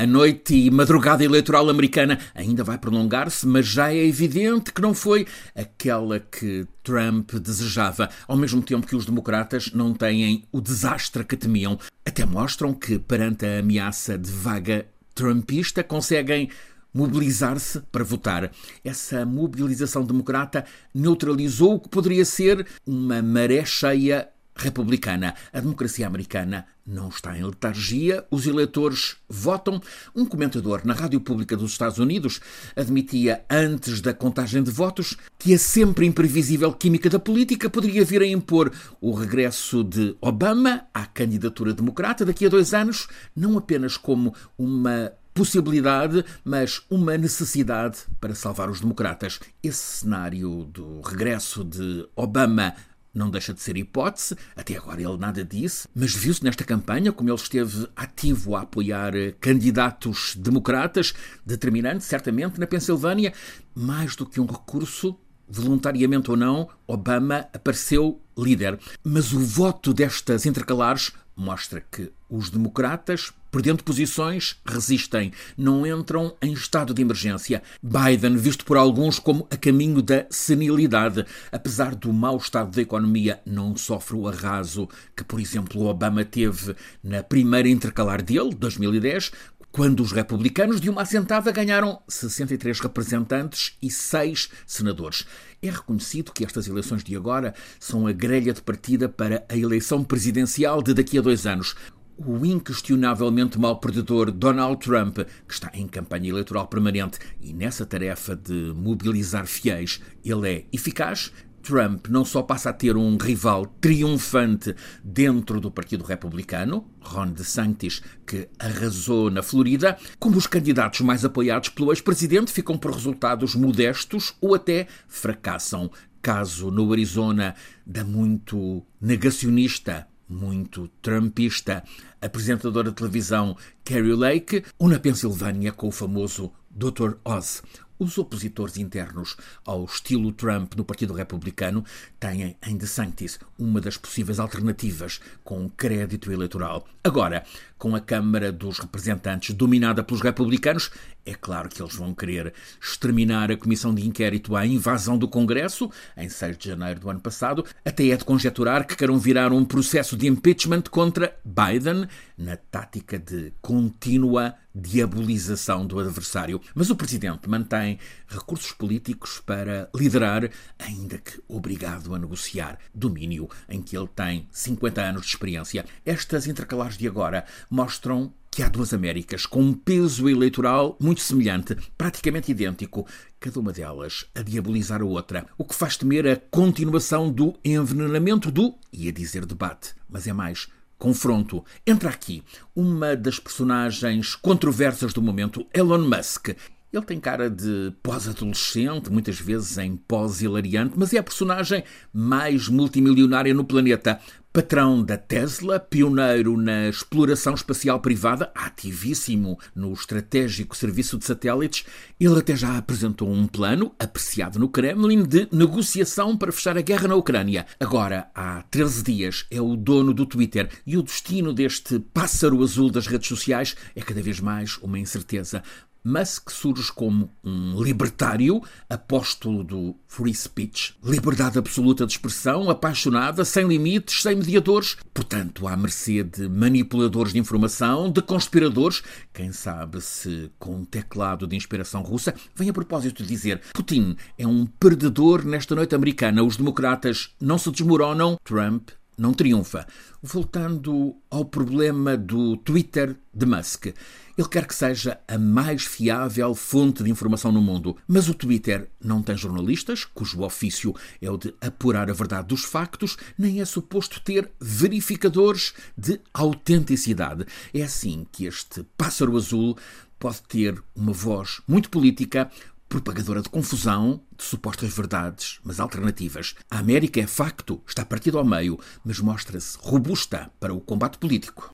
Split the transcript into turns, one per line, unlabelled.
A noite e madrugada eleitoral americana ainda vai prolongar-se, mas já é evidente que não foi aquela que Trump desejava, ao mesmo tempo que os democratas não têm o desastre que temiam. Até mostram que, perante a ameaça de vaga trumpista, conseguem mobilizar-se para votar. Essa mobilização democrata neutralizou o que poderia ser uma maré cheia republicana. A democracia americana não está em letargia, os eleitores votam. Um comentador na rádio pública dos Estados Unidos admitia, antes da contagem de votos, que a sempre imprevisível química da política poderia vir a impor o regresso de Obama à candidatura democrata daqui a dois anos, não apenas como uma possibilidade, mas uma necessidade para salvar os democratas. Esse cenário do regresso de Obama não deixa de ser hipótese, até agora ele nada disse, mas viu-se nesta campanha como ele esteve ativo a apoiar candidatos democratas, determinante, certamente, na Pensilvânia, mais do que um recurso, voluntariamente ou não, Obama apareceu líder. Mas o voto destas intercalares mostra que os democratas, perdendo posições, resistem, não entram em estado de emergência. Biden, visto por alguns como a caminho da senilidade, apesar do mau estado da economia, não sofre o arraso que, por exemplo, Obama teve na primeira intercalar dele, 2010, quando os republicanos, de uma assentada, ganharam 63 representantes e 6 senadores. É reconhecido que estas eleições de agora são a grelha de partida para a eleição presidencial de daqui a dois anos. O inquestionavelmente mal perdedor Donald Trump, que está em campanha eleitoral permanente e nessa tarefa de mobilizar fiéis, ele é eficaz, Trump não só passa a ter um rival triunfante dentro do Partido Republicano, Ron DeSantis, que arrasou na Florida, como os candidatos mais apoiados pelo ex-presidente ficam por resultados modestos ou até fracassam. Caso no Arizona da muito negacionista muito trumpista, apresentadora de televisão Carrie Lake, ou na Pensilvânia com o famoso Dr. Oz. Os opositores internos ao estilo Trump no Partido Republicano têm em DeSantis uma das possíveis alternativas com crédito eleitoral. Agora, com a Câmara dos Representantes dominada pelos republicanos, é claro que eles vão querer exterminar a comissão de inquérito à invasão do Congresso, em 6 de janeiro do ano passado. Até é de conjecturar que queiram virar um processo de impeachment contra Biden, na tática de contínua diabolização do adversário. Mas o presidente mantém recursos políticos para liderar, ainda que obrigado a negociar, domínio em que ele tem 50 anos de experiência. Estas intercalares de agora mostram que há duas Américas com um peso eleitoral muito semelhante, praticamente idêntico, cada uma delas a diabolizar a outra, o que faz temer a continuação do envenenamento do, ia dizer debate, mas é mais confronto. Entra aqui uma das personagens controversas do momento, Elon Musk. Ele tem cara de pós-adolescente, muitas vezes em pós-hilariante, mas é a personagem mais multimilionária no planeta. Patrão da Tesla, pioneiro na exploração espacial privada, ativíssimo no estratégico serviço de satélites, ele até já apresentou um plano, apreciado no Kremlin, de negociação para fechar a guerra na Ucrânia. Agora, há 13 dias, é o dono do Twitter e o destino deste pássaro azul das redes sociais é cada vez mais uma incerteza. Musk surge como um libertário, apóstolo do free speech, liberdade absoluta de expressão, apaixonada, sem limites, sem mediadores, portanto, à mercê de manipuladores de informação, de conspiradores, quem sabe se com um teclado de inspiração russa, vem a propósito dizer: Putin é um perdedor nesta noite americana, os democratas não se desmoronam, Trump não triunfa. Voltando ao problema do Twitter de Musk. Ele quer que seja a mais fiável fonte de informação no mundo, mas o Twitter não tem jornalistas, cujo ofício é o de apurar a verdade dos factos, nem é suposto ter verificadores de autenticidade. É assim que este pássaro azul pode ter uma voz muito política, propagadora de confusão, de supostas verdades, mas alternativas. A América é facto, está partida ao meio, mas mostra-se robusta para o combate político.